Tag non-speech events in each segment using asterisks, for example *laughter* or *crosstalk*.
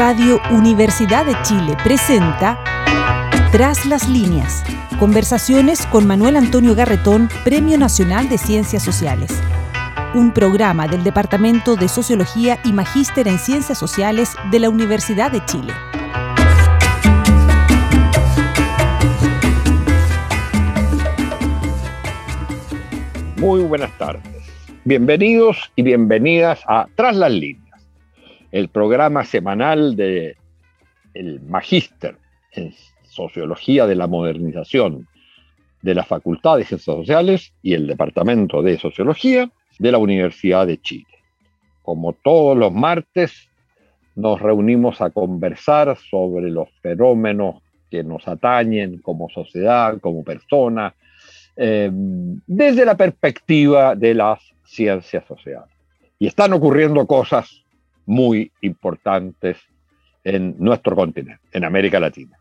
Radio Universidad de Chile presenta Tras las líneas. Conversaciones con Manuel Antonio Garretón, Premio Nacional de Ciencias Sociales. Un programa del Departamento de Sociología y Magíster en Ciencias Sociales de la Universidad de Chile. Muy buenas tardes. Bienvenidos y bienvenidas a Tras las líneas el programa semanal de el Magíster en Sociología de la Modernización de la Facultad de Ciencias Sociales y el Departamento de Sociología de la Universidad de Chile. Como todos los martes, nos reunimos a conversar sobre los fenómenos que nos atañen como sociedad, como persona, eh, desde la perspectiva de las ciencias sociales. Y están ocurriendo cosas muy importantes en nuestro continente, en América Latina.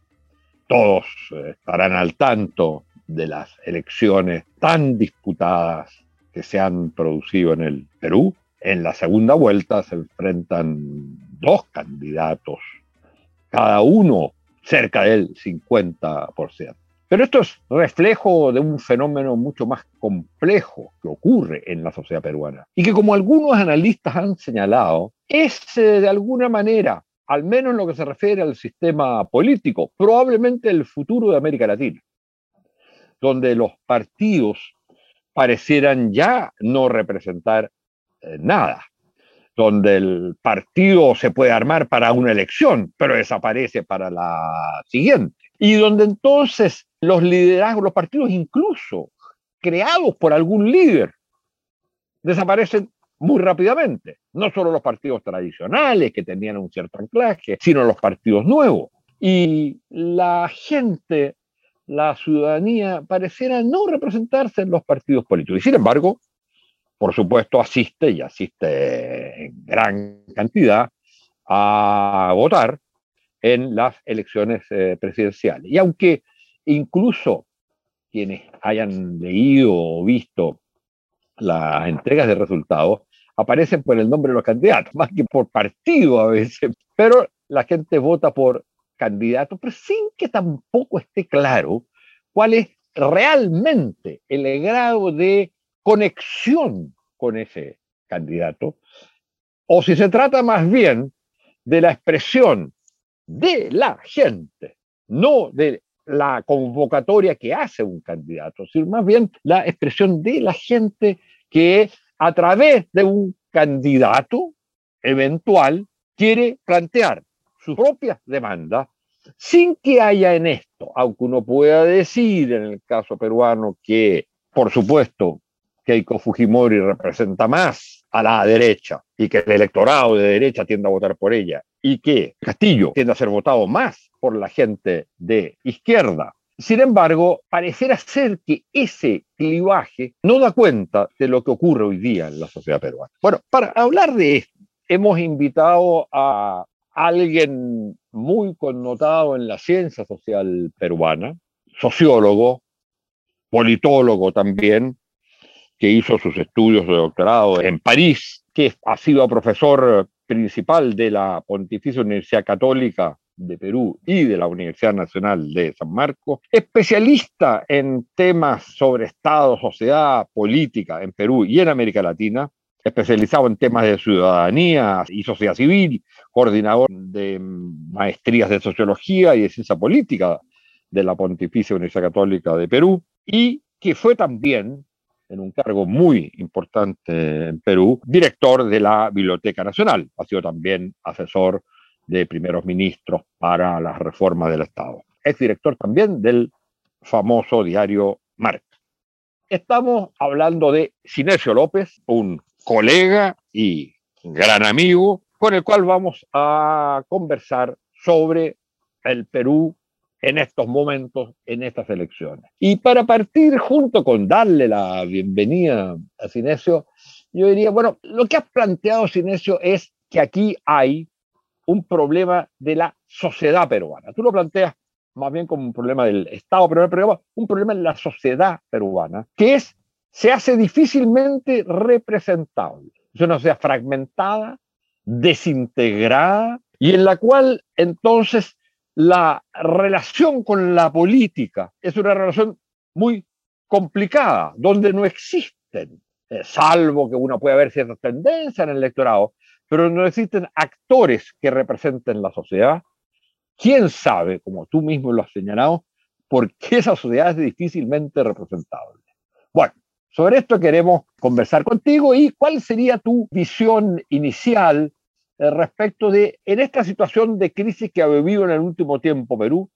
Todos eh, estarán al tanto de las elecciones tan disputadas que se han producido en el Perú. En la segunda vuelta se enfrentan dos candidatos, cada uno cerca del 50%. Pero esto es reflejo de un fenómeno mucho más complejo que ocurre en la sociedad peruana y que como algunos analistas han señalado, es eh, de alguna manera, al menos en lo que se refiere al sistema político, probablemente el futuro de América Latina, donde los partidos parecieran ya no representar eh, nada, donde el partido se puede armar para una elección, pero desaparece para la siguiente, y donde entonces los liderazgos, los partidos incluso creados por algún líder, desaparecen muy rápidamente. No solo los partidos tradicionales que tenían un cierto anclaje, sino los partidos nuevos. Y la gente, la ciudadanía, pareciera no representarse en los partidos políticos. Y sin embargo, por supuesto, asiste y asiste en gran cantidad a votar en las elecciones eh, presidenciales. Y aunque incluso quienes hayan leído o visto las entregas de resultados, aparecen por el nombre de los candidatos, *laughs* más que por partido a veces, pero la gente vota por candidatos, pero sin que tampoco esté claro cuál es realmente el grado de conexión con ese candidato, o si se trata más bien de la expresión de la gente, no de la convocatoria que hace un candidato, sino más bien la expresión de la gente que a través de un candidato eventual quiere plantear sus propias demandas sin que haya en esto, aunque uno pueda decir en el caso peruano que, por supuesto, Keiko Fujimori representa más a la derecha y que el electorado de derecha tiende a votar por ella y que Castillo tiende a ser votado más por la gente de izquierda sin embargo, pareciera ser que ese clivaje no da cuenta de lo que ocurre hoy día en la sociedad peruana. Bueno, para hablar de esto, hemos invitado a alguien muy connotado en la ciencia social peruana, sociólogo, politólogo también, que hizo sus estudios de doctorado en París, que ha sido profesor principal de la Pontificia Universidad Católica de Perú y de la Universidad Nacional de San Marcos, especialista en temas sobre Estado, sociedad, política en Perú y en América Latina, especializado en temas de ciudadanía y sociedad civil, coordinador de maestrías de sociología y de ciencia política de la Pontificia Universidad Católica de Perú, y que fue también, en un cargo muy importante en Perú, director de la Biblioteca Nacional. Ha sido también asesor de primeros ministros para las reformas del Estado. Es director también del famoso diario Marca. Estamos hablando de Sinesio López, un colega y gran amigo, con el cual vamos a conversar sobre el Perú en estos momentos, en estas elecciones. Y para partir junto con darle la bienvenida a Sinesio, yo diría, bueno, lo que ha planteado Sinesio es que aquí hay un problema de la sociedad peruana. Tú lo planteas más bien como un problema del Estado peruano, pero un problema en la sociedad peruana, que es, se hace difícilmente representable. Es una sociedad fragmentada, desintegrada, y en la cual entonces la relación con la política es una relación muy complicada, donde no existen, eh, salvo que uno pueda ver ciertas tendencias en el electorado, pero no existen actores que representen la sociedad. ¿Quién sabe, como tú mismo lo has señalado, por qué esa sociedad es difícilmente representable? Bueno, sobre esto queremos conversar contigo y cuál sería tu visión inicial respecto de, en esta situación de crisis que ha vivido en el último tiempo Perú,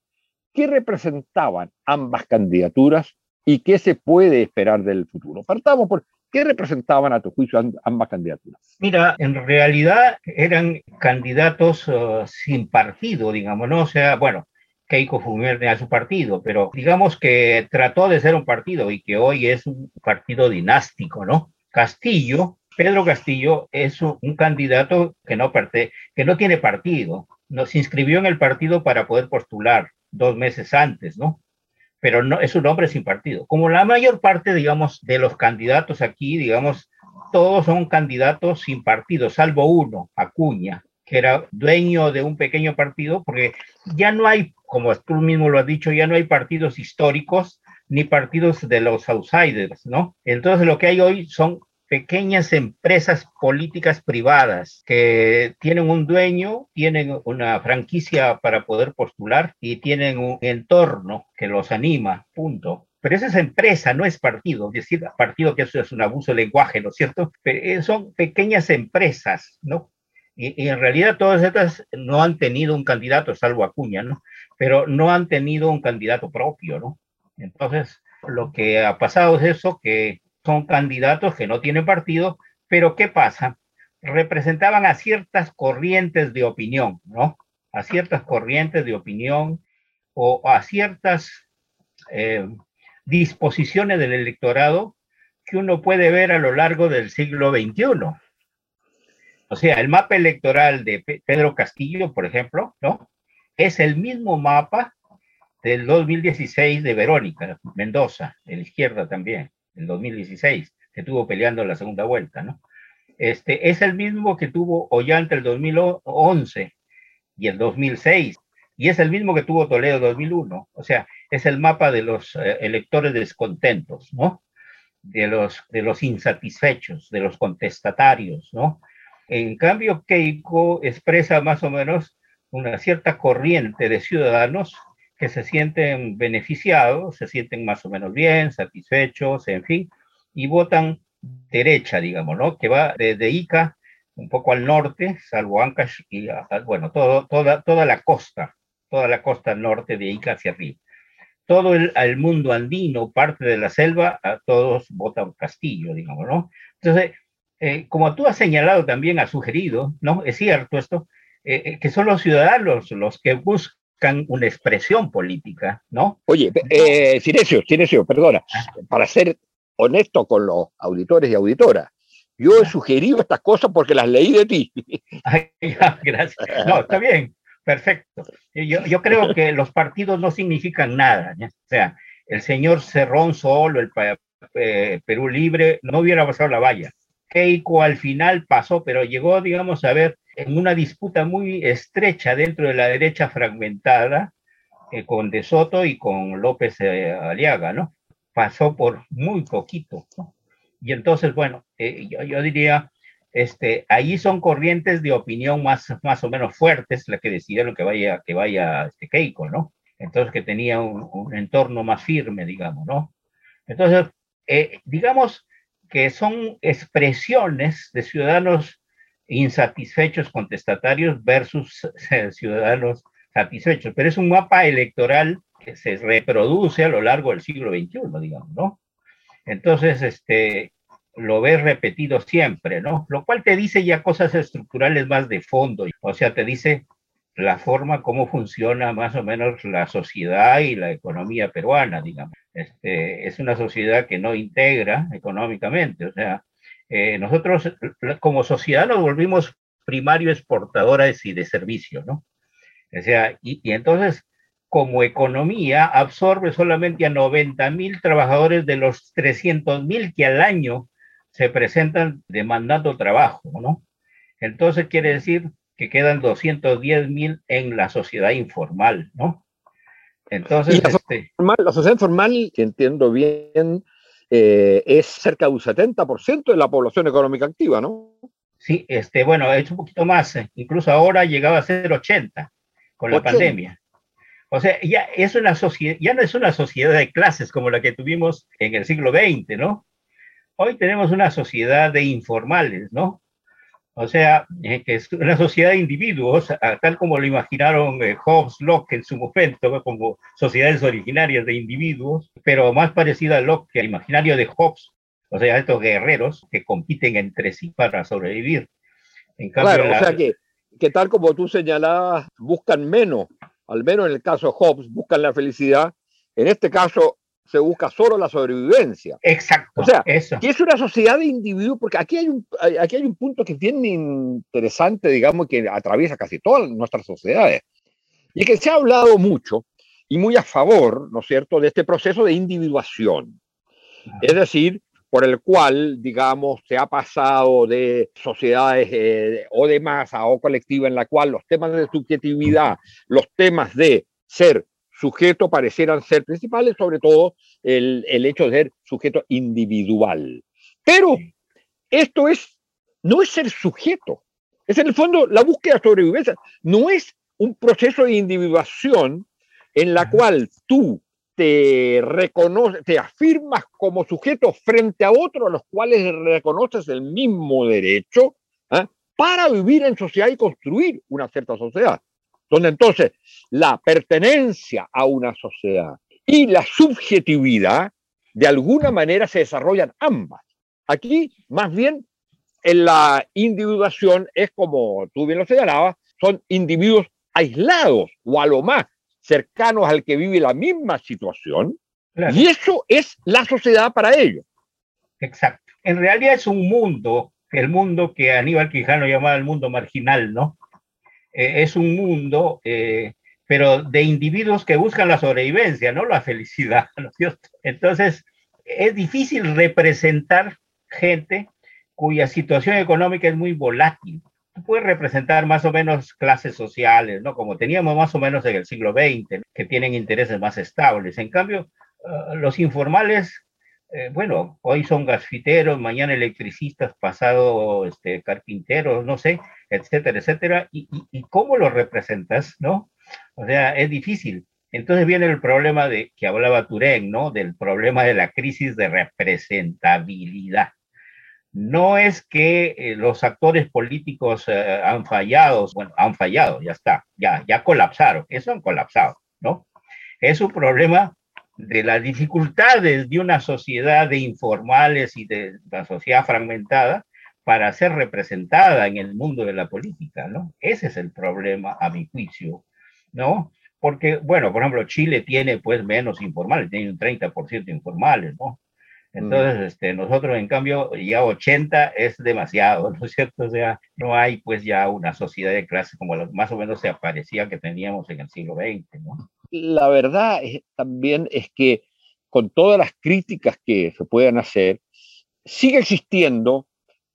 ¿qué representaban ambas candidaturas y qué se puede esperar del futuro? Partamos por qué representaban a tu juicio ambas candidaturas. Mira, en realidad eran candidatos uh, sin partido, digamos, ¿no? O sea, bueno, Keiko Fumerne a su partido, pero digamos que trató de ser un partido y que hoy es un partido dinástico, ¿no? Castillo, Pedro Castillo es un, candidato que no, que no tiene partido, no, se inscribió en el partido para poder postular dos meses antes, ¿no? Pero no, es un hombre sin partido. Como la mayor parte, digamos, de los candidatos aquí, digamos, todos son candidatos sin partido, salvo uno, Acuña, que era dueño de un pequeño partido, porque ya no hay, como tú mismo lo has dicho, ya no hay partidos históricos ni partidos de los outsiders, ¿no? Entonces lo que hay hoy son pequeñas empresas políticas privadas que tienen un dueño, tienen una franquicia para poder postular y tienen un entorno que los anima, punto. Pero esa es empresa, no es partido. Es decir, partido que eso es un abuso de lenguaje, ¿no es cierto? Pero eh, son pequeñas empresas, ¿no? Y, en realidad todas estas no han tenido un candidato, salvo Acuña, ¿no? Pero no han tenido un candidato propio, ¿no? Entonces, lo que ha pasado es eso, que son candidatos que no tienen partido, pero ¿qué pasa? Representaban a ciertas corrientes de opinión, ¿no? A ciertas corrientes de opinión o a ciertas eh, disposiciones del electorado que uno puede ver a lo largo del siglo XXI. O sea, el mapa electoral de Pedro Castillo, por ejemplo, ¿no? Es el mismo mapa del 2016 de Verónica Mendoza, de la izquierda también, el 2016, que tuvo peleando la segunda vuelta, ¿no? Este, es el mismo que tuvo Ollanta el 2011 y el 2006, y es el mismo que tuvo Toledo 2001. O sea, es el mapa de los eh, electores descontentos, ¿no? De los, de los insatisfechos, de los contestatarios, ¿no? En cambio, Keiko expresa más o menos una cierta corriente de ciudadanos que se sienten beneficiados, se sienten más o menos bien, satisfechos, en fin, y votan derecha, digamos, ¿no? Que va desde Ica un poco al norte, salvo Ancash y, bueno, todo, toda, toda la costa, toda la costa norte de Ica hacia arriba. Todo el, el mundo andino, parte de la selva, a todos votan Castillo, digamos, ¿no? Entonces, eh, como tú has señalado también, has sugerido, ¿no? Es cierto esto, eh, eh, que son los ciudadanos los que buscan una expresión política, ¿no? Oye, eh, Silencio, perdona, ah. para ser honesto con los auditores y auditoras, yo he sugerido estas cosas porque las leí de ti. *laughs* gracias. No, está bien, perfecto. Yo, yo creo que los partidos no significan nada. O sea, el señor Cerrón solo, el Perú Libre, no hubiera pasado la valla. Keiko al final pasó, pero llegó, digamos, a ver en una disputa muy estrecha dentro de la derecha fragmentada eh, con De Soto y con López eh, Aliaga, ¿no? Pasó por muy poquito, ¿no? Y entonces, bueno, eh, yo, diría, este, ahí son corrientes de opinión más, más o menos fuertes las que decidieron que vaya, que vaya este Keiko, ¿no? Entonces, que tenía un, un entorno más firme, digamos, ¿no? Entonces, digamos, que son expresiones de ciudadanos insatisfechos, contestatarios versus *laughs* eh, ciudadanos satisfechos. Pero es un mapa electoral que se reproduce a lo largo del siglo XXI, digamos, ¿no? Entonces, este, lo ves repetido siempre, ¿no? Lo cual te dice ya cosas estructurales más de fondo, o sea, te dice la forma como funciona más o menos la sociedad y la economía peruana, digamos. Este, es una sociedad que no integra económicamente, o sea, eh, nosotros como sociedad nos volvimos primario exportadores y de servicios, ¿no? O sea, y, y entonces como economía absorbe solamente a 90 mil trabajadores de los 300 mil que al año se presentan demandando trabajo, ¿no? Entonces quiere decir que quedan 210 mil en la sociedad informal, ¿no? Entonces, la, este, la, sociedad informal, que entiendo bien, eh, es cerca de un 70% de la población económica activa, ¿no? Sí, este, bueno, es un poquito más, eh, incluso ahora llegaba a ser 80 con la pandemia. O sea, ya es una sociedad, ya no es una sociedad de clases como la que tuvimos en el siglo XX, ¿no? Hoy tenemos una sociedad de informales, ¿no? O sea, eh, que es una sociedad de individuos, tal como lo imaginaron eh, Hobbes, Locke en su momento, como sociedades originarias de individuos, pero más parecida a Locke que al imaginario de Hobbes, o sea, estos guerreros que compiten entre sí para sobrevivir. En claro, o sea que, que tal como tú señalabas, buscan menos, al menos en el caso de Hobbes, buscan la felicidad. En este caso, se busca solo la sobrevivencia. Exacto. O sea, eso. que es una sociedad de individuos, porque aquí hay, un, aquí hay un punto que es bien interesante, digamos, que atraviesa casi todas nuestras sociedades. Y que se ha hablado mucho y muy a favor, ¿no es cierto?, de este proceso de individuación. Es decir, por el cual, digamos, se ha pasado de sociedades eh, o de masa o colectiva en la cual los temas de subjetividad, los temas de ser sujeto parecieran ser principales, sobre todo el, el hecho de ser sujeto individual. Pero esto es, no es ser sujeto, es en el fondo la búsqueda de sobrevivencia, no es un proceso de individuación en la cual tú te reconoces, te afirmas como sujeto frente a otros a los cuales reconoces el mismo derecho ¿ah? para vivir en sociedad y construir una cierta sociedad donde entonces la pertenencia a una sociedad y la subjetividad de alguna manera se desarrollan ambas. Aquí, más bien, en la individuación es como tú bien lo señalabas, son individuos aislados o a lo más cercanos al que vive la misma situación, y eso es la sociedad para ellos. Exacto. En realidad es un mundo, el mundo que Aníbal Quijano llamaba el mundo marginal, ¿no? Eh, es un mundo, eh, pero de individuos que buscan la sobrevivencia, no la felicidad. *laughs* Entonces, es difícil representar gente cuya situación económica es muy volátil. Tú puedes representar más o menos clases sociales, ¿no? Como teníamos más o menos en el siglo XX, que tienen intereses más estables. En cambio, ah, los informales eh, bueno, hoy son gasfiteros, mañana electricistas, pasado este, carpinteros, no sé, etcétera, etcétera. ¿Y, cómo lo representas, no? O sea, es difícil. Entonces viene el problema de que hablaba Turén, ¿no? Del problema de la crisis de representabilidad. No es que eh, los actores políticos eh, han fallado, bueno, han fallado, ya está, ya, ya colapsaron, eso han colapsado, ¿no? Es un problema de las dificultades de una sociedad de informales y de la sociedad fragmentada para ser representada en el mundo de la política, ¿no? Ese es el problema, a mi juicio, ¿no? Porque, bueno, por ejemplo, Chile tiene pues menos informales, tiene un 30% informales, ¿no? Entonces, mm. este, nosotros, en cambio, ya 80 es demasiado, *laughs* ¿no es cierto? O sea, no hay pues ya una sociedad de clase como más o menos se aparecía que teníamos en el siglo XX, ¿no? la verdad también es que con todas las críticas que se puedan hacer, sigue existiendo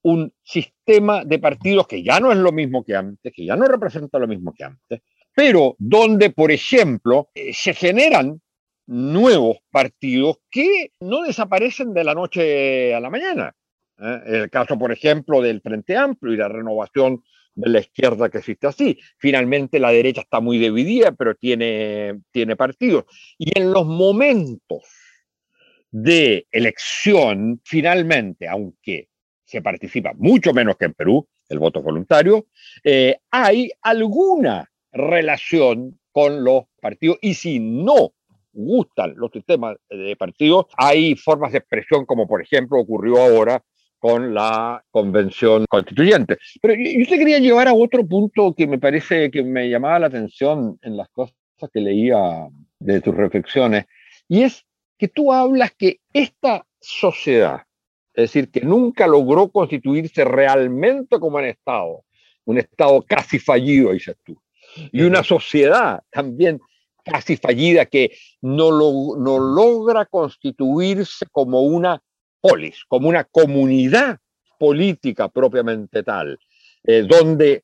un sistema de partidos que ya no es lo mismo que antes, que ya no representa lo mismo que antes, pero donde, por ejemplo, eh, se generan nuevos partidos que no desaparecen de la noche a la mañana. ¿eh? El caso, por ejemplo, del Frente Amplio y la renovación de la izquierda que existe así. Finalmente la derecha está muy dividida, pero tiene, tiene partidos. Y en los momentos de elección, finalmente, aunque se participa mucho menos que en Perú, el voto voluntario, eh, hay alguna relación con los partidos y si no gustan los sistemas de partidos, hay formas de expresión como por ejemplo ocurrió ahora con la convención constituyente. Pero yo te quería llevar a otro punto que me parece que me llamaba la atención en las cosas que leía de tus reflexiones, y es que tú hablas que esta sociedad, es decir, que nunca logró constituirse realmente como un Estado, un Estado casi fallido, dices tú, y una sociedad también casi fallida que no, lo, no logra constituirse como una polis, como una comunidad política propiamente tal, eh, donde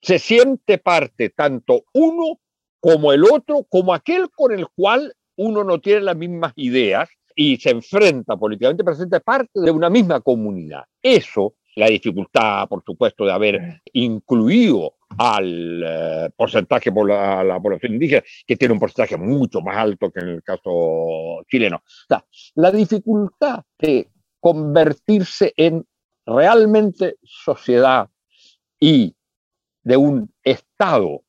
se siente parte tanto uno como el otro, como aquel con el cual uno no tiene las mismas ideas y se enfrenta políticamente, pero se siente parte de una misma comunidad. Eso, la dificultad, por supuesto, de haber incluido al eh, porcentaje por la, la, población indígena, que tiene un porcentaje mucho más alto que en el caso chileno. O la dificultad de convertirse en realmente sociedad y de un Estado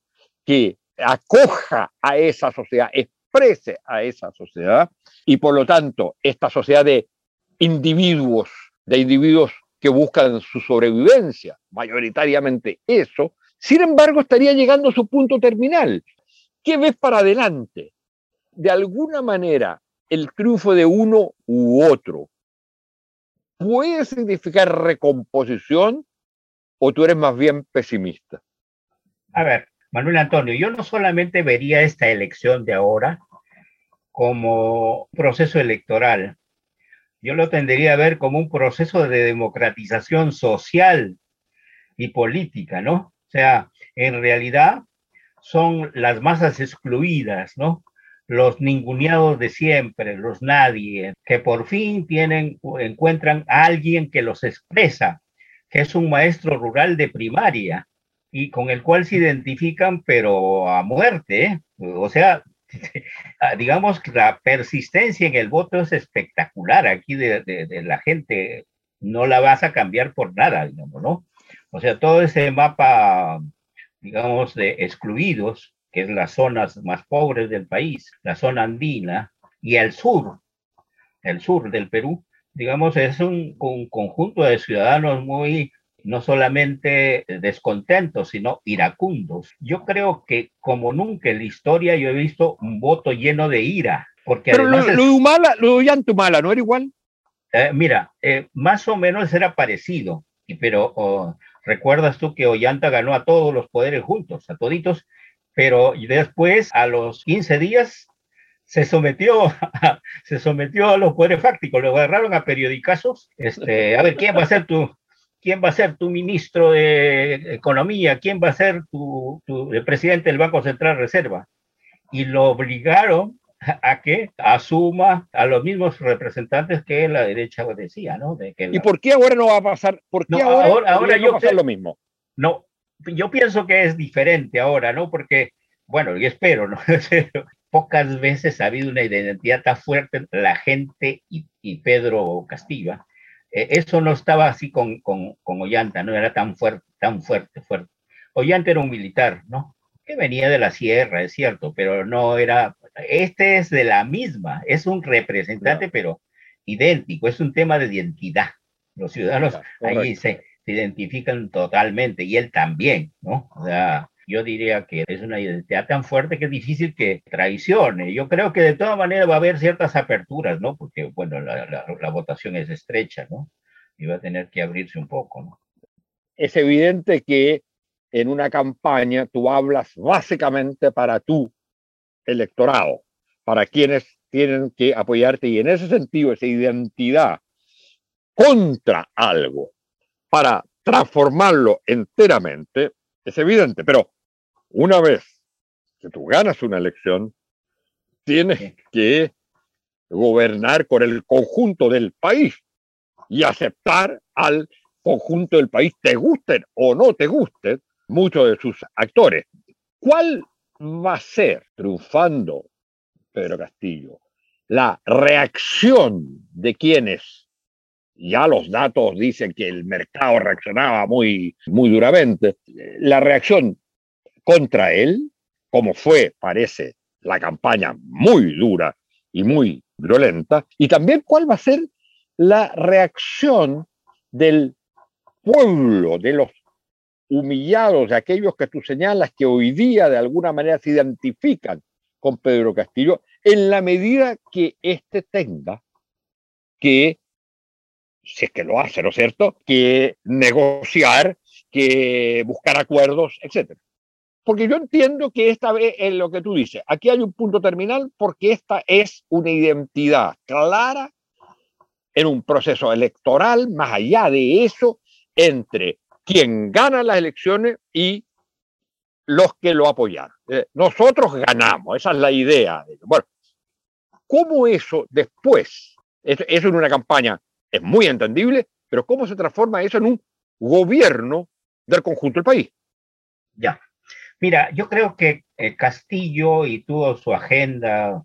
que acoja a esa sociedad, exprese a esa sociedad, y por lo tanto esta sociedad de individuos, de individuos que buscan su sobrevivencia, mayoritariamente eso, sin embargo estaría llegando a su punto terminal. ¿Qué ves para adelante? De alguna manera, el triunfo de uno u otro puede significar recomposición o tú eres más bien pesimista? A ver, Manuel Antonio, yo no solamente vería esta elección de ahora como proceso electoral, yo lo tendría a ver como un proceso de democratización social y política, ¿no? O sea, en realidad son las masas excluidas, ¿no? los ninguneados de siempre, los nadie, que por fin tienen, encuentran a alguien que los expresa, que es un maestro rural de primaria y con el cual se identifican, pero a muerte. ¿eh? O sea, *laughs* digamos que la persistencia en el voto es espectacular aquí de, de, la gente, no la vas a cambiar por nada, digamos, ¿no? O sea, todo ese mapa, digamos, de excluidos, que es las zonas más pobres del país, la zona andina, y el sur, el sur del Perú, digamos, es un, conjunto de ciudadanos muy, no solamente descontentos, sino iracundos. Yo creo que como nunca en la historia yo he visto un voto lleno de ira. Porque Pero lo, de Humala, lo de Antumala, ¿no era igual? Eh, mira, eh, más o menos era parecido, pero oh, recuerdas tú que Ollanta ganó a todos los poderes juntos, a toditos, pero después, a los 15 días, se sometió *laughs* a, se sometió a los poderes fácticos, lo agarraron a periodicazos, este, a ver, ¿quién va a ser tu, quién va a ser tu ministro de Economía? ¿Quién va a ser tu, tu el presidente del Banco Central Reserva? Y lo obligaron a que asuma a los mismos representantes que la derecha decía, ¿no? De que ¿Y por qué ahora no va a pasar? ¿Por qué ahora, ahora, yo va a pasar lo mismo? No, yo pienso que es diferente ahora, ¿no? Porque, bueno, y espero, ¿no? *laughs* Pocas veces ha habido una identidad tan fuerte la gente y, Pedro Castillo. Eh, eso no estaba así con, con, con, Ollanta, no era tan fuerte, tan fuerte, fuerte. Ollanta era un militar, ¿no? Que venía de la sierra, es cierto, pero no era, este es de la misma, es un representante, pero idéntico, es un tema de identidad. Los ciudadanos ahí se, identifican totalmente y él también, ¿no? O sea, yo diría que es una identidad tan fuerte que es difícil que traicione. Yo creo que de todas maneras va a haber ciertas aperturas, ¿no? Porque, bueno, la, la, votación es estrecha, ¿no? Y va a tener que abrirse un poco, ¿no? Es evidente que en una campaña tú hablas básicamente para tu electorado, para quienes tienen que apoyarte y en ese sentido esa identidad contra algo para transformarlo enteramente es evidente, pero una vez que tú ganas una elección, tienes que gobernar con el conjunto del país y aceptar al conjunto del país, te gusten o no te gusten muchos de sus actores. ¿Cuál va a ser, triunfando Pedro Castillo, la reacción de quienes ya los datos dicen que el mercado reaccionaba muy, muy duramente. La reacción contra él, como fue, parece, la campaña muy dura y muy violenta, y también cuál va a ser la reacción del pueblo, de los humillados, de aquellos que tú señalas que hoy día de alguna manera se identifican con Pedro Castillo, en la medida que éste tenga que si es que lo hace, ¿no es cierto?, que negociar, que buscar acuerdos, etc. Porque yo entiendo que esta vez es lo que tú dices, aquí hay un punto terminal porque esta es una identidad clara en un proceso electoral, más allá de eso, entre quien gana las elecciones y los que lo apoyaron. Eh, nosotros ganamos, esa es la idea. Bueno, ¿cómo eso después, eso, eso en una campaña es muy entendible, pero cómo se transforma eso en un gobierno del conjunto del país? Ya. Mira, yo creo que eh, Castillo y tuvo su agenda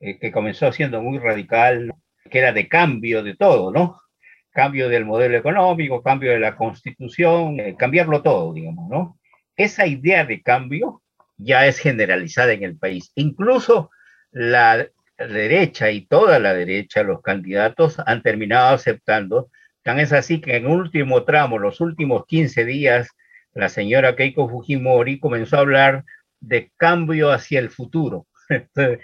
eh, que comenzó siendo muy radical, que era de cambio de todo, ¿no? Cambio del modelo económico, cambio de la constitución, eh, cambiarlo todo, digamos, ¿no? Esa idea de cambio ya es generalizada en el país. Incluso la derecha y toda la derecha, los candidatos han terminado aceptando. Tan es así que en último tramo, los últimos 15 días, la señora Keiko Fujimori comenzó a hablar de cambio hacia el futuro, *laughs*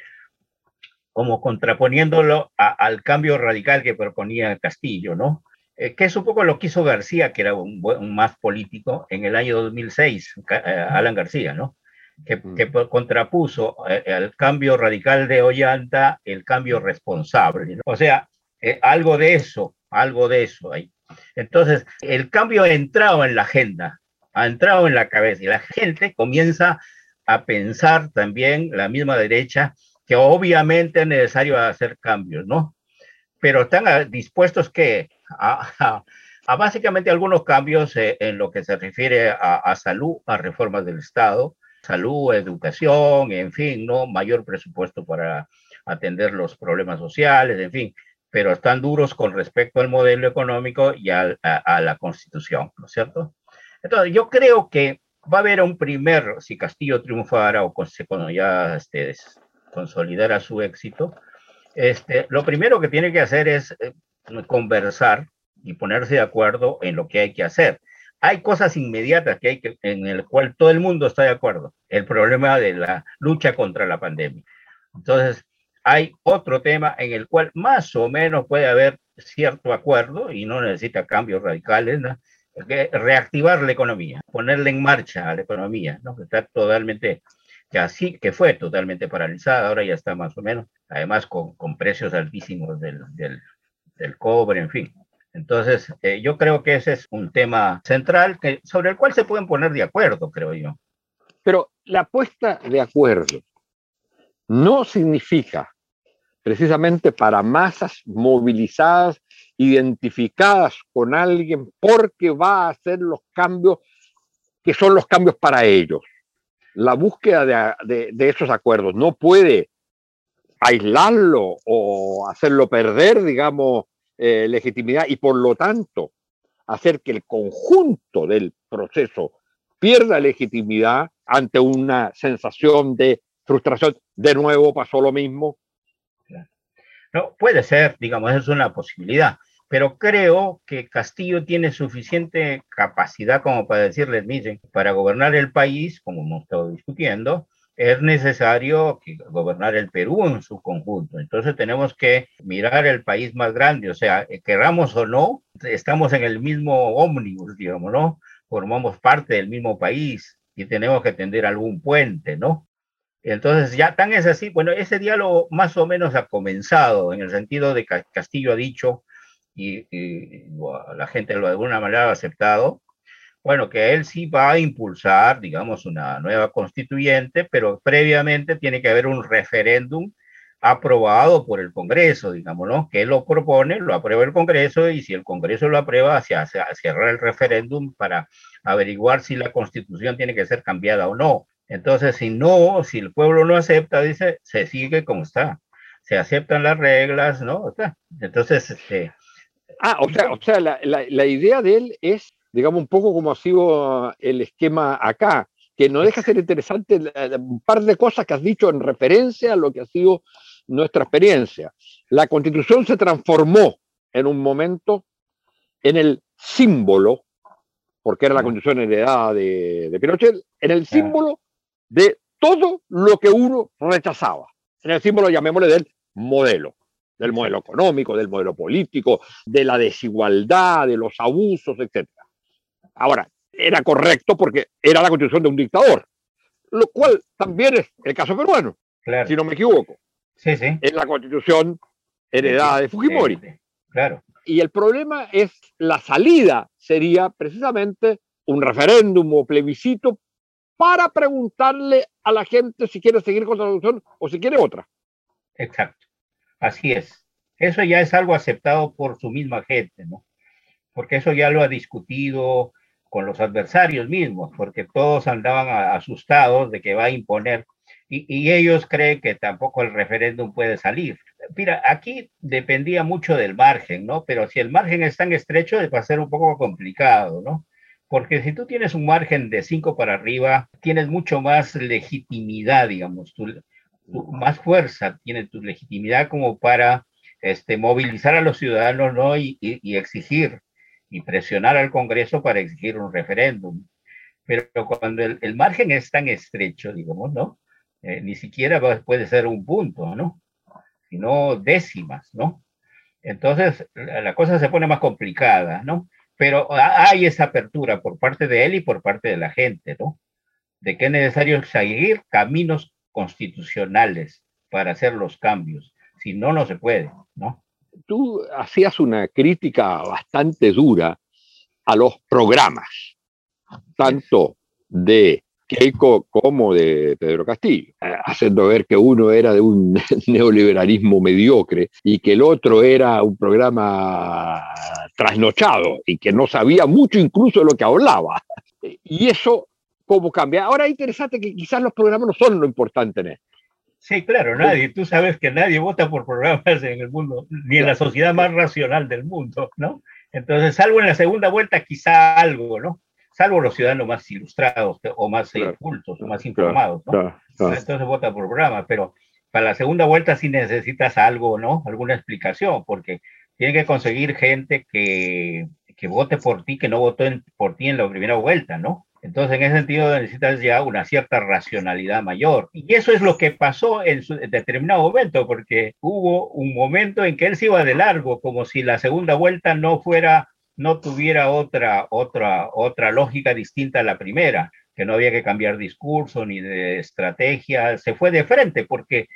como contraponiéndolo al cambio radical que proponía Castillo, ¿no? Eh, que es un poco lo que hizo García, que era un, más político, en el año 2006, eh, Alan García, ¿no? Que, contrapuso eh, al cambio radical de Ollanta el cambio responsable. O sea, algo de eso, algo de eso ahí. Entonces, el cambio ha entrado en la agenda, ha entrado en la cabeza y la gente comienza a pensar también, la misma derecha, que obviamente es necesario hacer cambios, ¿no? Pero están dispuestos que a, básicamente algunos cambios eh, en lo que se refiere a, salud, a reformas del Estado, salud, educación, en fin, ¿no? Mayor presupuesto para atender los problemas sociales, en fin, pero están duros con respecto al modelo económico y a, a la constitución, ¿no es cierto? Entonces, yo creo que va a haber un primer, si Castillo triunfara o cuando ya este, consolidara su éxito, este, lo primero que tiene que hacer es eh, conversar y ponerse de acuerdo en lo que hay que hacer. Hay cosas inmediatas que hay que, en el cual todo el mundo está de acuerdo. El problema de la lucha contra la pandemia. Entonces, hay otro tema en el cual más o menos puede haber cierto acuerdo y no necesita cambios radicales, ¿no? Reactivar la economía, ponerle en marcha a la economía, ¿no? que está totalmente, que así, que fue totalmente paralizada, ahora ya está más o menos, además con, precios altísimos del, cobre, en fin. Entonces, eh, yo creo que ese es un tema central que, sobre el cual se pueden poner de acuerdo, creo yo. Pero la puesta de acuerdo no significa precisamente para masas movilizadas identificadas con alguien porque va a hacer los cambios que son los cambios para ellos. La búsqueda de, esos acuerdos no puede aislarlo o hacerlo perder, digamos, eh, legitimidad y por lo tanto hacer que el conjunto del proceso pierda legitimidad ante una sensación de frustración. De nuevo pasó lo mismo. No, puede ser, digamos, es una posibilidad pero creo que Castillo tiene suficiente capacidad como para decirles, miren, para gobernar el país, como hemos estado discutiendo, es necesario gobernar el Perú en su conjunto. Entonces tenemos que mirar el país más grande, o sea, eh, queramos o no, estamos en el mismo ómnibus, digamos, ¿no? Formamos parte del mismo país y tenemos que tender algún puente, ¿no? Entonces, ya tan es así, bueno, ese diálogo más o menos ha comenzado, en el sentido de que Castillo ha dicho, y, la gente lo de alguna manera ha aceptado, bueno, que él sí va a impulsar, digamos, una nueva constituyente, pero previamente tiene que haber un referéndum aprobado por el Congreso, digamos, ¿no? Que él lo propone, lo aprueba el Congreso y si el Congreso lo aprueba, se hace cerrar el referéndum para averiguar si la constitución tiene que ser cambiada o no. Entonces, si no, si el pueblo no acepta, dice, se sigue como está. Se aceptan las reglas, ¿no? Entonces, este, Ah, o sea, o sea la, la, idea de él es, digamos, un poco como ha sido el esquema acá, que no deja ser interesante un par de cosas que has dicho en referencia a lo que ha sido nuestra experiencia. La constitución se transformó en un momento en el símbolo, porque era la constitución heredada de, de Pinochet, en el símbolo de todo lo que uno rechazaba. En el símbolo, llamémosle, del modelo del modelo económico, del modelo político, de la desigualdad, de los abusos, etc. Ahora, era correcto porque era la constitución de un dictador, lo cual también es el caso peruano, si no me equivoco. Sí, sí. Es la constitución heredada de Fujimori. claro. Y el problema es la salida sería precisamente un referéndum o plebiscito para preguntarle a la gente si quiere seguir con la traducción o si quiere otra. Exacto, así es. Eso ya es algo aceptado por su misma gente, ¿no? Porque eso ya lo ha discutido con los adversarios mismos, porque todos andaban asustados de que va a imponer y, ellos creen que tampoco el referéndum puede salir. Mira, aquí dependía mucho del margen, ¿no? Pero si el margen es tan estrecho, va a ser un poco complicado, ¿no? Porque si tú tienes un margen de 5 para arriba, tienes mucho más legitimidad, digamos, más fuerza, tienes tu legitimidad como para este, movilizar a los ciudadanos, ¿no? Y, exigir y presionar al Congreso para exigir un referéndum. Pero cuando el, el margen es tan estrecho, digamos, ¿no? Eh, ni siquiera puede ser un punto, ¿no? Sino décimas, ¿no? Entonces, la cosa se pone más complicada, ¿no? Pero hay esa apertura por parte de él y por parte de la gente, ¿no? De que es necesario seguir caminos constitucionales para hacer los cambios. Si no, no se puede, ¿no? Tú hacías una crítica bastante dura a los programas, tanto de Keiko como de Pedro Castillo, eh, haciendo ver que uno era de un *laughs* neoliberalismo mediocre y que el otro era un programa trasnochado y que no sabía mucho incluso de lo que hablaba. Y eso, ¿cómo cambia? Ahora es interesante que quizás los programas no son lo importante en esto. Sí, claro, nadie. Tú sabes que nadie vota por programas en el mundo, ni en la sociedad más racional del mundo, ¿no? Entonces, salvo en la segunda vuelta, quizá algo, ¿no? salvo los ciudadanos más ilustrados o más eh, cultos o más informados, ¿no? Entonces vota por programa, pero para la segunda vuelta sí necesitas algo, ¿no? Alguna explicación, porque tiene que conseguir gente que, que vote por ti, que no votó por ti en la primera vuelta, ¿no? Entonces, en ese sentido, necesitas ya una cierta racionalidad mayor. Y eso es lo que pasó en, su, determinado momento, porque hubo un momento en que él se iba de largo, como si la segunda vuelta no fuera no tuviera otra, otra, otra lógica distinta a la primera, que no había que cambiar discurso ni de estrategia, se fue de frente porque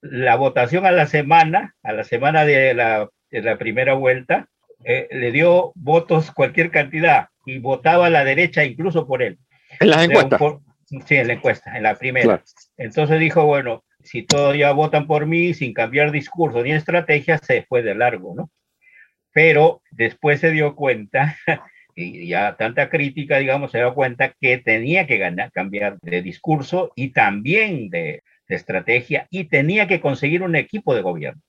la votación a la semana, a la semana de la, primera vuelta, eh, le dio votos cualquier cantidad y votaba a la derecha incluso por él. En las encuestas. sí, en la encuesta, en la primera. Entonces dijo, bueno, si todos ya votan por mí sin cambiar discurso ni estrategia, se fue de largo, ¿no? pero después se dio cuenta, *laughs* y ya tanta crítica, digamos, se dio cuenta que tenía que ganar, cambiar de discurso y también de, estrategia y tenía que conseguir un equipo de gobierno,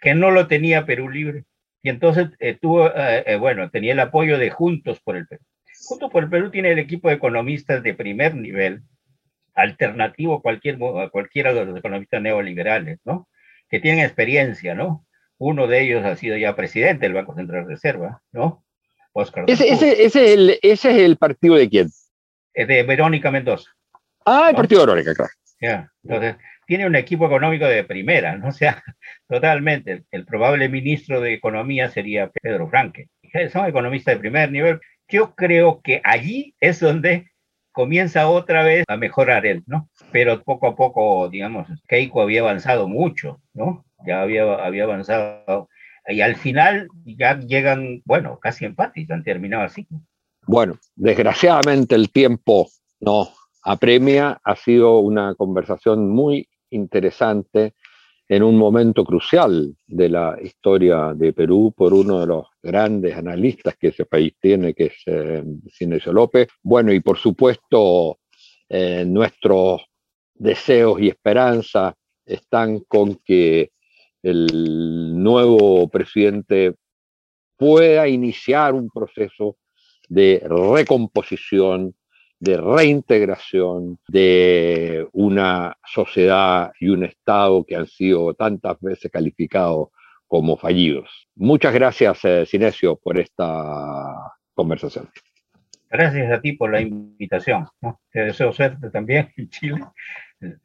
que no lo tenía Perú Libre. Y entonces eh, tuvo, eh, eh, bueno, tenía el apoyo de Juntos por el Perú. Juntos por el Perú tiene el equipo de economistas de primer nivel, alternativo a, cualquier, a cualquiera de los economistas neoliberales, ¿no? Que tienen experiencia, ¿no? Uno de ellos ha sido ya presidente del Banco Central de Reserva, ¿no? Oscar. Ese, ese, es el, ese es el partido de quién? De Verónica Mendoza. Ah, el partido de Verónica, claro. Ya, entonces, tiene un equipo económico de primera, ¿no? *laughs* O sea, totalmente. El, probable ministro de Economía sería Pedro Franque. Son economistas de primer nivel. Yo creo que allí es donde comienza otra vez a mejorar él, ¿no? Pero poco a poco, digamos, Keiko había avanzado mucho, ¿no? ya había, había avanzado. Y al final ya llegan, bueno, casi empates, han terminado así. Bueno, desgraciadamente el tiempo no apremia. Ha sido una conversación muy interesante en un momento crucial de la historia de Perú por uno de los grandes analistas que ese país tiene, que es eh, López. Bueno, y por supuesto, eh, nuestros deseos y esperanzas están con que el nuevo presidente pueda iniciar un proceso de recomposición, de reintegración de una sociedad y un Estado que han sido tantas veces calificados como fallidos. Muchas gracias, eh, Sinesio, por esta conversación. Gracias a ti por la invitación. Te deseo suerte también en Chile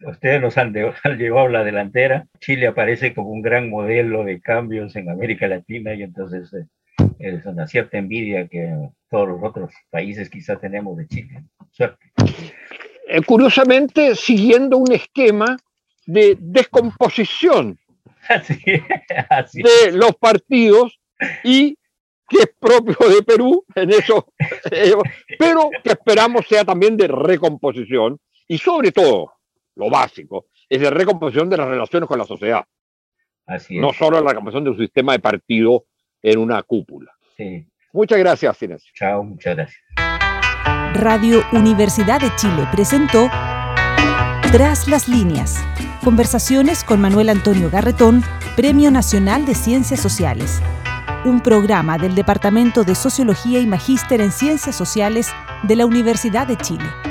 ustedes nos han, llevado la delantera. Chile aparece como un gran modelo de cambios en América Latina y entonces eh, es una cierta envidia que todos los otros países quizá tenemos de Chile. Eh, curiosamente, siguiendo un esquema de descomposición de los partidos y que es propio de Perú, en eso, pero que esperamos sea también de recomposición y sobre todo, lo básico, es de recomposición de las relaciones con la sociedad. Así No solo la recomposición de un sistema de partido en una cúpula. Sí. Muchas gracias, Inés. Chao, muchas gracias. Radio Universidad de Chile presentó Tras las líneas. Conversaciones con Manuel Antonio Garretón, Premio Nacional de Ciencias Sociales un programa del Departamento de Sociología y Magíster en Ciencias Sociales de la Universidad de Chile.